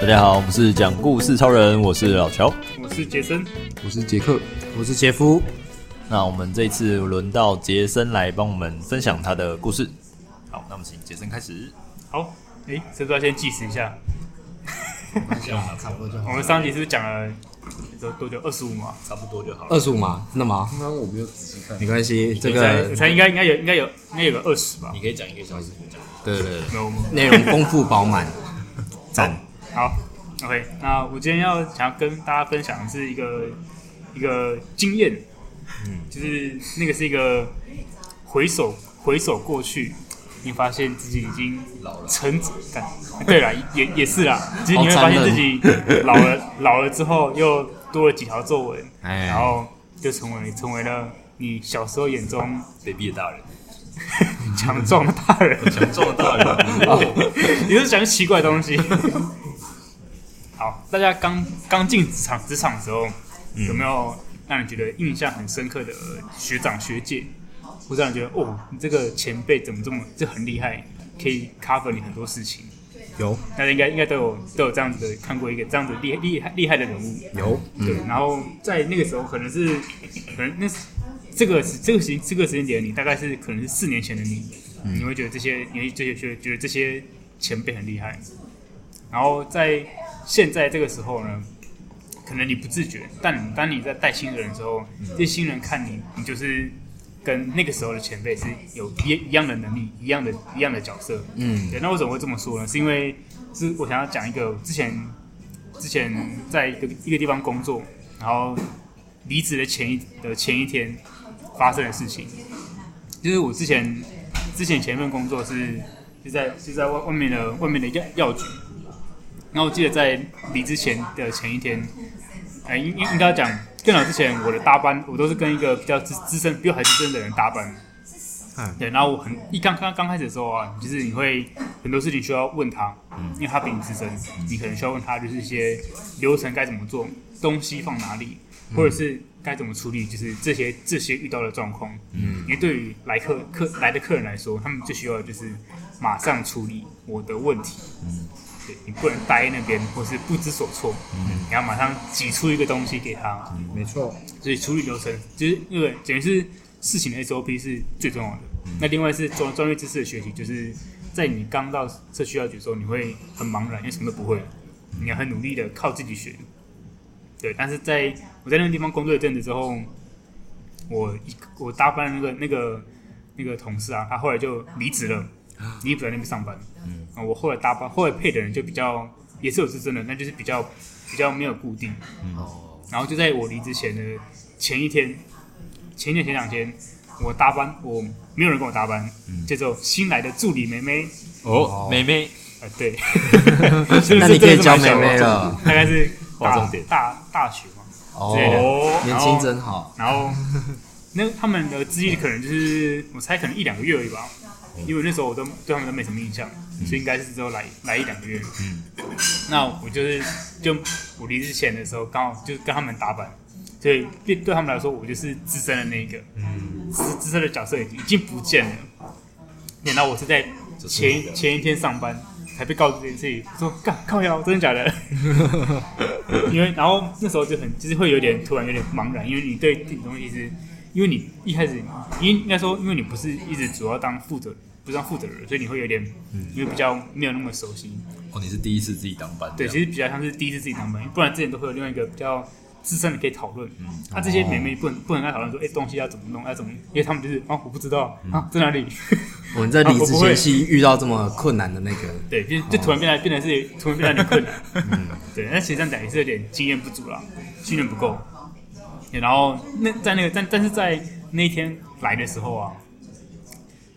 大家好，我们是讲故事超人，我是老乔，我是杰森，我是杰克，我是杰夫。那我们这一次轮到杰森来帮我们分享他的故事。好，那我们请杰森开始。好，哎，是不是要先计时一下？差不多就好。我们上集是不是讲了多多久？二十五码，差不多就好了。二十五码，真的吗？刚刚我没有仔细看。没关系，这个我猜应该应该有应该有应该有个二十吧。你可以讲一个小时，讲。对对对，没有，内容丰富饱满，赞。好，OK，那我今天要想要跟大家分享的是一个一个经验，嗯，就是那个是一个回首回首过去，你发现自己已经老了，成长。对了，也也是啦，其实你会发现自己老了，老了之后又多了几条皱纹，哎，然后就成为成为了你小时候眼中卑鄙的大人，强壮的大人，强壮的大人，你是讲奇怪的东西。好，大家刚刚进职场职场的时候，有没有让你觉得印象很深刻的学长学姐，或者让你觉得哦，你这个前辈怎么这么这很厉害，可以 cover 你很多事情？有，大家应该应该都有都有这样子的看过一个这样子厉厉害厉害的人物。有，对。然后在那个时候，可能是可能那这个这个时这个时间点，你大概是可能是四年前的你，你会觉得这些你会这些觉得觉得这些前辈很厉害，然后在。现在这个时候呢，可能你不自觉，但当你在带新人的时候，嗯、这些新人看你，你就是跟那个时候的前辈是有一一样的能力，一样的一样的角色。嗯，对。那为什么会这么说呢？是因为是我想要讲一个之前之前在一个一个地方工作，然后离职的前一的前一天发生的事情。就是我之前之前前一份工作是是在是在外外面的外面的药药局。然后我记得在离职前的前一天，哎，应应应该讲电脑之前，我的搭班我都是跟一个比较资资深、比我还资深的人搭班。嗯，对。然后我很一刚刚刚开始的时候啊，就是你会很多事情需要问他，嗯，因为他比你资深，你可能需要问他就是一些流程该怎么做，东西放哪里，或者是该怎么处理，就是这些这些遇到的状况。嗯，因为对于来客客来的客人来说，他们最需要的就是马上处理我的问题。嗯。对，你不能待那边，或是不知所措。嗯，你要马上挤出一个东西给他。嗯，没错。所以处理流程，就是那个等于是事情的 SOP 是最重要的。嗯，那另外是专专业知识的学习，就是在你刚到社区药局的时候，你会很茫然，因为什么都不会。你要很努力的靠自己学。对，但是在我在那个地方工作一阵子之后，我一我搭班那个那个那个同事啊，他后来就离职了。你也不在那边上班，嗯，我后来搭班，后来配的人就比较也是有资深的，那就是比较比较没有固定，哦、嗯，然后就在我离职前的前一天，前一天前两天，我搭班，我没有人跟我搭班，嗯，就只有新来的助理妹妹，哦，妹妹，啊，对，那你可以教妹妹了，大概是大大大学嘛，哦，年轻真好，然后那他们的资历可能就是我猜可能一两个月而已吧。因为那时候我都对他们都没什么印象，嗯、所以应该是只有来来一两个月。嗯，那我就是就我离职前的时候，刚好就跟他们打板，所以对对他们来说，我就是资深的那一个。嗯，资资深的角色已经已经不见了。然后我是在前前一天上班才被告知这件事情，说干靠腰，真的假的？因为然后那时候就很就是会有点突然有点茫然，因为你对这种东西是。因为你一开始，应应该说，因为你不是一直主要当负责，不是当负责人，所以你会有点，嗯，因为比较没有那么熟悉。哦，你是第一次自己当班？对，其实比较像是第一次自己当班，不然之前都会有另外一个比较资深的可以讨论。嗯，那、啊、这些妹妹不能不能跟他讨论说，哎，东西要怎么弄，要怎么，因为他们就是啊，我不知道啊，在哪里？我们在离职前夕遇到这么困难的那个，对，就就突然变得变得是突然变得有点困难。嗯，对，那其实这样讲也是有点经验不足了，训练不够。然后那在那个但但是在那一天来的时候啊，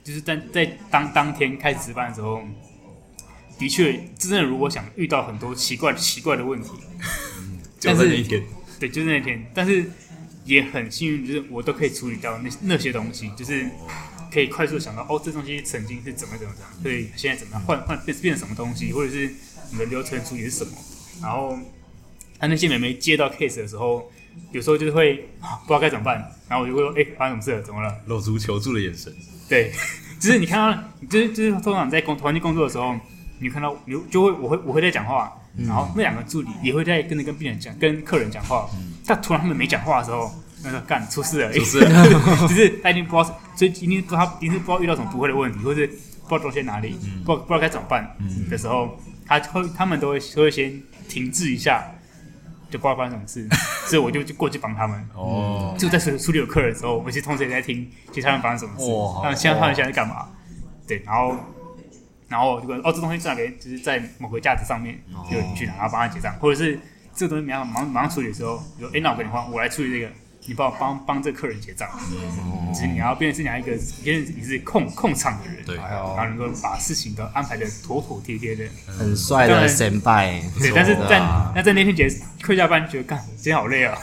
就是在在当当天开始值班的时候，的确真的如果想遇到很多奇怪奇怪的问题，但是那一天，对，就是那天，但是也很幸运，就是我都可以处理掉那那些东西，就是可以快速想到哦，这东西曾经是怎么怎么怎么，所以现在怎么样换换变变什么东西，或者是你的流程处理是什么，然后他那些妹妹接到 case 的时候。有时候就是会不知道该怎么办，然后我就会说：“哎、欸，发生什么事了？怎么了？”露出求助的眼神。对，就是你看到，就是就是通常在工团队工作的时候，你看到你就会我会我会在讲话，然后那两个助理也会在跟着跟病人讲，跟客人讲话，但突然他们没讲话的时候，那个干出事了，出事了，就是他已经不知道，所以一定不知道他一定是不知道遇到什么不会的问题，或是不知道东西在哪里，不不知道该怎么办的时候，他会他们都会都会先停滞一下。就不知道发生什么事，所以我就就过去帮他们。哦，就在处处理有客人的时候，我其实同时也在听其他人发生什么事。哇，他们现在他们现在在干嘛？对，然后然后就跟哦，这东西在哪边？就是在某个架子上面，就你去拿，然后帮他结账，或者是这个东西马上马上马上处理的时候，比如哎，那我跟你换，我来处理这个。你帮我帮帮这个客人结账，就是你要变成是你要一个，变成你是控控场的人，对，然后能够把事情都安排的妥妥帖帖的，很帅的先拜。对，但是在那在那天结课下班，觉得干今天好累啊，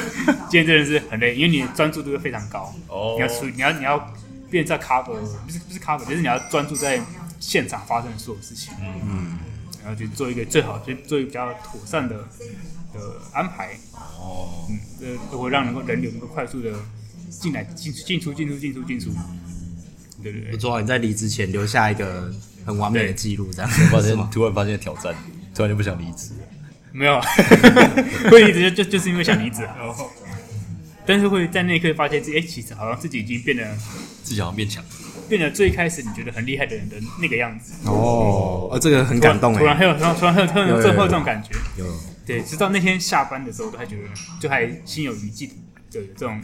今天真的是很累，因为你的专注度会非常高，你要出你要你要变成在 cover，不是不是 cover，就是你要专注在现场发生的所有事情，嗯，然后去做一个最好，就做一个比较妥善的的安排。哦，嗯，这都会让能够人流能够快速的进来进进出进出进出进出，对对对。不错，你在离职前留下一个很完美的记录，这样子。发现 突然发现挑战，突然就不想离职。没有，会离职就就就是因为想离职啊。但是会在那一刻发现自己，哎，其实好像自己已经变得，自己好像变强，变得最开始你觉得很厉害的人的那个样子。哦，呃，这个很感动。突然还有突然突然还有突然有这种感觉。有。对，直到那天下班的时候，都还觉得就还心有余悸的这种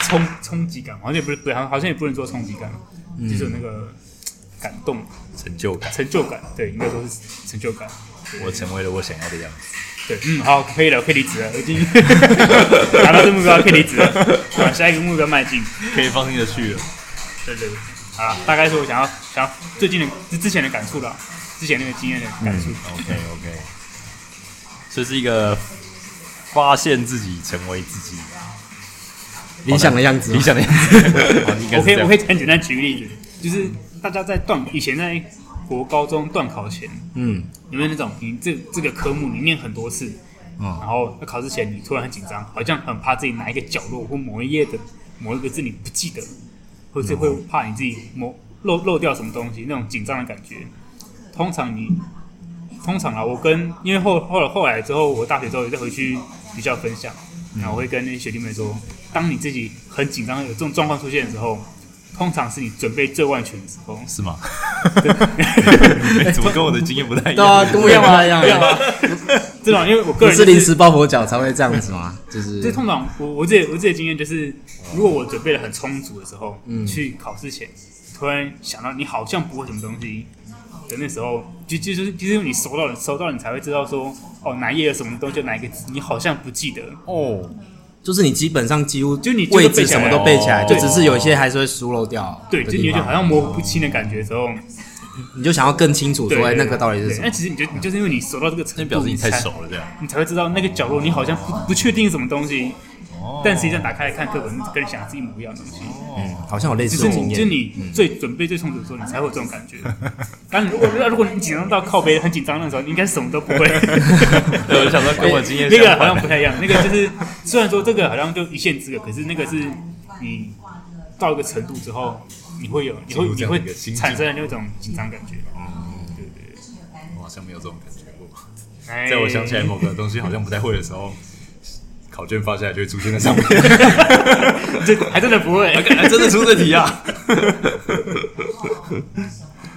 冲冲击感，好像也不是不好，好像也不能说冲击感，嗯、就是有那个感动、成就感、成就感。对，应该说是成就感。我成为了我想要的样子。对，嗯，好，可以了，可以离职了，已经达到这目标，可以离职了，往下一个目标迈进，可以放心的去了。对对对，好了，大概是我想要想要最近的之之前的感触了，之前那个经验的感触。嗯、OK OK。这是一个发现自己、成为自己。理想的样子，理想的样子。我可以，我可以很简单举个例子，就是大家在段以前在国高中段考前，嗯，有没有那种你这这个科目你念很多次，嗯，然后在考试前你突然很紧张，好像很怕自己哪一个角落或某一页的某一个字你不记得，或者会怕你自己某漏漏掉什么东西，那种紧张的感觉，通常你。通常啊，我跟因为后后来后来之后，我大学之后也再回去学校分享，然后我会跟那些学弟妹说，当你自己很紧张有这种状况出现的时候，通常是你准备最万全的时候，是吗？怎么跟我的经验不太一样？对啊，跟我一样吗？一样吗？这种因为我个人是临时抱佛脚才会这样子吗？就是，就通常我我自己我自己的经验就是，如果我准备的很充足的时候，嗯，去考试前突然想到你好像不会什么东西。那时候就就是因为你熟到了收到了你才会知道说哦哪页有什么东西哪一个字你好像不记得哦，就是你基本上几乎就你位置什么都背起来，就只是有一些还是会疏漏掉。对，就你就好像模糊不清的感觉的时候，你就想要更清楚说那个到底是什么。那其实你就你就是因为你熟到这个程度，表示你太熟了这样，你才会知道那个角落你好像不不确定什么东西。但实际上打开来看课本，跟你想的是一模一样的东西。嗯，好像有类似的经验。就是你最准备最充足的时候，你才会有这种感觉。但如果如果你紧张到靠背很紧张的时候，你应该什么都不会。对，我想说 跟我经验那个好像不太一样。那个就是虽然说这个好像就一线之隔，可是那个是你到一个程度之后，你会有你会你会产生的那种紧张感觉。嗯，对对对，我好像没有这种感觉过。在我想起来某个东西好像不太会的时候。考卷发下来就会出现在上面，这还真的不会，还真的出这题啊！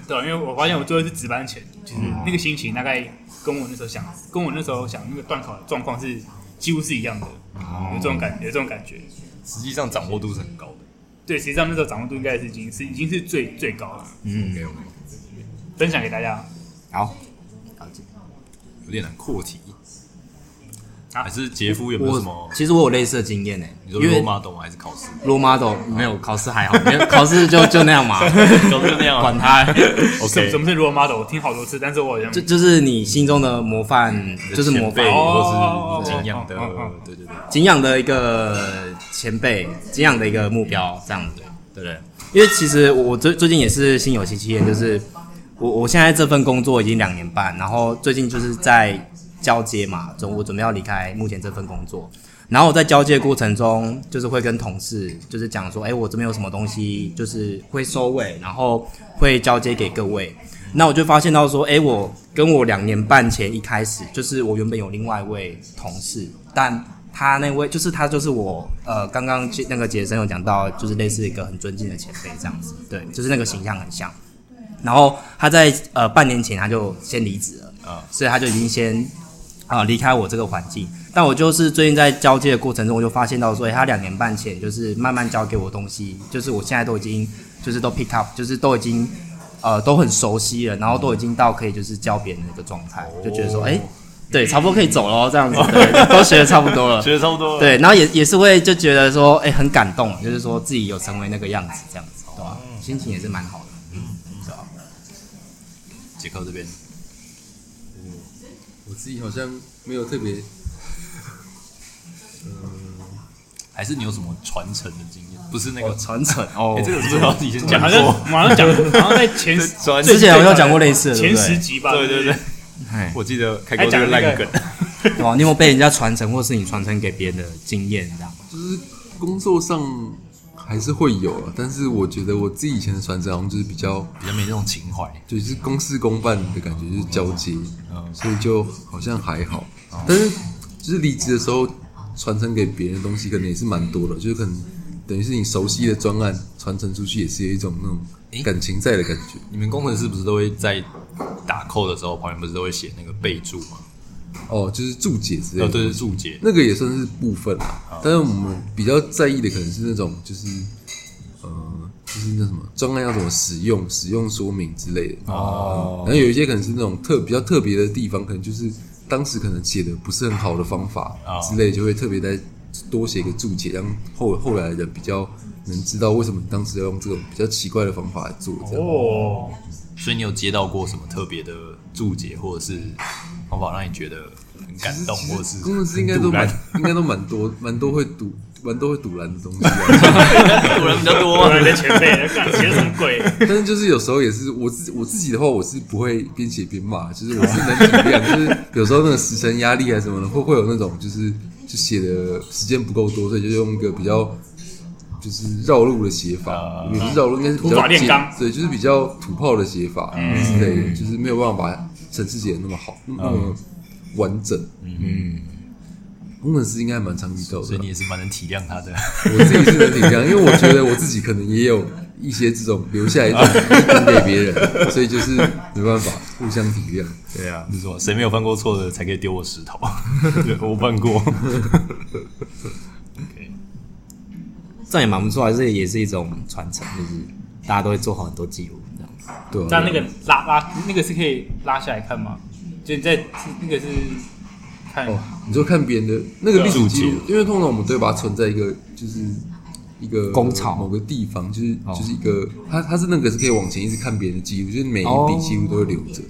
对，因为我发现我最后是值班前，就是那个心情大概跟我那时候想，跟我那时候想那个段考的状况是几乎是一样的，有这种感觉，有这种感觉。实际上掌握度是很高的，对，实际上那时候掌握度应该是已经是已经是最最高了。嗯，没有没有，分享给大家。好，有点难扩题。还是杰夫有没有什么？其实我有类似的经验呢。你说 role model 还是考试？role model 没有考试还好，没有 考试就就那样嘛，考试就那样，管他。什什么是 role model？我听好多次，但是我好像就就是你心中的模范，就是模范，或是敬仰的，对对对，敬仰的一个前辈，敬仰的一个目标，这样子，对不对？因为其实我最最近也是心有戚戚焉，就是我我现在这份工作已经两年半，然后最近就是在。交接嘛，准我准备要离开目前这份工作，然后我在交接过程中，就是会跟同事就是讲说，哎，我这边有什么东西，就是会收尾，然后会交接给各位。那我就发现到说，哎，我跟我两年半前一开始，就是我原本有另外一位同事，但他那位就是他就是我呃刚刚那个杰森有讲到，就是类似一个很尊敬的前辈这样子，对，就是那个形象很像。然后他在呃半年前他就先离职了啊，所以他就已经先啊离开我这个环境。但我就是最近在交接的过程中，我就发现到说，他两年半前就是慢慢教给我东西，就是我现在都已经就是都 pick up，就是都已经。呃，都很熟悉了，然后都已经到可以就是教别人的一个状态，就觉得说，哎、欸，对，差不多可以走了，这样子，对，都学的差不多了，学的差不多了，对，然后也也是会就觉得说，哎、欸，很感动，就是说自己有成为那个样子，这样子，对吧？心情也是蛮好的，嗯，是吧？杰克这边，嗯，我自己好像没有特别，嗯，还是你有什么传承的经验？不是那个传承 哦，这个是不是要以前讲？好像马上讲，好像在前之 前好像讲过类似的前十集吧？对对对，我记得开过这个烂梗。哦，你有没有被人家传承，或是你传承给别人的经验？这样就是工作上还是会有啊，但是我觉得我自己以前的传承好像就是比较比较没那种情怀，就是公事公办的感觉，就是交接，所以就好像还好。但是就是离职的时候传承给别人的东西，可能也是蛮多的，就是可能。等于是你熟悉的专案传承出去，也是有一种那种感情在的感觉。你们工程师不是都会在打 code 的时候，旁边不是都会写那个备注吗？哦，就是注解之类的。哦，对，是注解，那个也算是部分啦。哦、但是我们比较在意的可能是那种，就是呃，就是那什么专案要怎么使用，使用说明之类的。哦。然后有一些可能是那种特比较特别的地方，可能就是当时可能写的不是很好的方法之类，就会特别在。多写一个注解，让后后来的人比较能知道为什么当时要用这种比较奇怪的方法来做。这样哦，所以你有接到过什么特别的注解，或者是方法让你觉得很感动，或者是工程师应该都蛮应该都蛮多蛮多会赌蛮多会赌烂的东西，赌人比较多，赌人的前辈干写什么鬼？但是就是有时候也是我自我自己的话，我是不会边写边骂，就是我是能体谅，就是有时候那个时程压力啊什么的，会会有那种就是。就写的时间不够多，所以就用一个比较就是绕路的写法，也不是绕路，应该是比较简，对，就是比较土炮的写法之类的，就是没有办法把程式写的那么好，那么完整。嗯，工程师应该蛮常遇到的，所以你也是蛮能体谅他的。我自己是能体谅，因为我觉得我自己可能也有一些这种留下来分 给别人，所以就是没办法互相体谅。对啊，你说谁没有犯过错的才可以丢我石头？我犯过。OK，这样也蛮不错啊，这也是一种传承，就是大家都会做好很多记录。对啊。那那个拉拉那个是可以拉下来看吗？就你在那个是看。哦，你就看别人的那个历史记录，因为通常我们都会把它存在一个就是。一个工厂。某个地方，就是就是一个，它它是那个是可以往前一直看别人的记录，就是每一笔记录都会留着，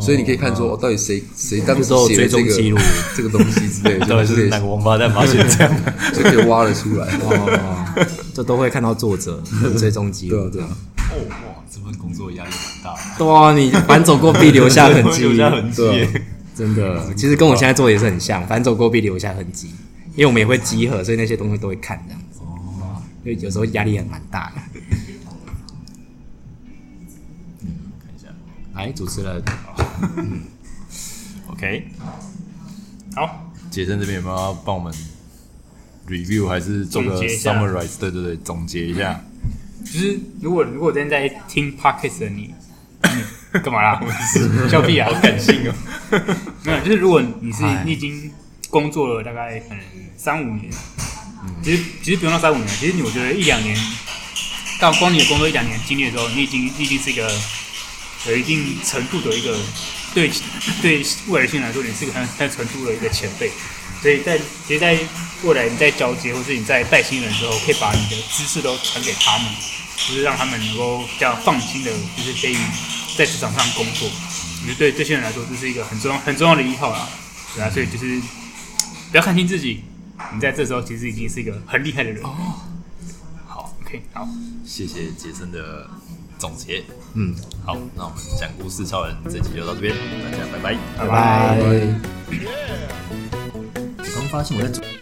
所以你可以看出，哦，到底谁谁当时写的这个 这个东西之类的，到底是哪个王八蛋发现这样，就可以挖了出来，哦，这都会看到作者追踪记录，对啊对啊，哦哇，这份工作压力很大，对啊，你反走过必留下痕迹，留下痕迹，真的，其实跟我现在做的也是很像，反走过必留下痕迹，因为我们也会集合，所以那些东西都会看这样。因为有时候压力也蛮大的。嗯，看一下，来主持人。嗯，OK，好，杰森这边有没有要帮我们 review 还是做个 summarize？对对对，总结一下。就是如果如果真在听 podcast 的你，干嘛啦？笑屁啊！好感性哦。没有，就是如果你是你已经工作了大概可能三五年。其实其实不用到三五年，其实你我觉得一两年，到光你的工作一两年经历的时候，你已经你已经是一个有一定程度的一个对对未来性来说，你是一个很很程度的一个前辈。所以在其实，在未来你在交接或是你在带新人的时候，可以把你的知识都传给他们，就是让他们能够比较放心的，就是可以在职场上工作。我觉得对这些人来说，这是一个很重要很重要的依靠啦。对啊，所以就是不要看轻自己。你在这时候其实已经是一个很厉害的人哦。好，OK，好，谢谢杰森的总结。嗯，好，那我们讲故事超人这集就到这边，大家拜拜，拜拜。我刚发现我在。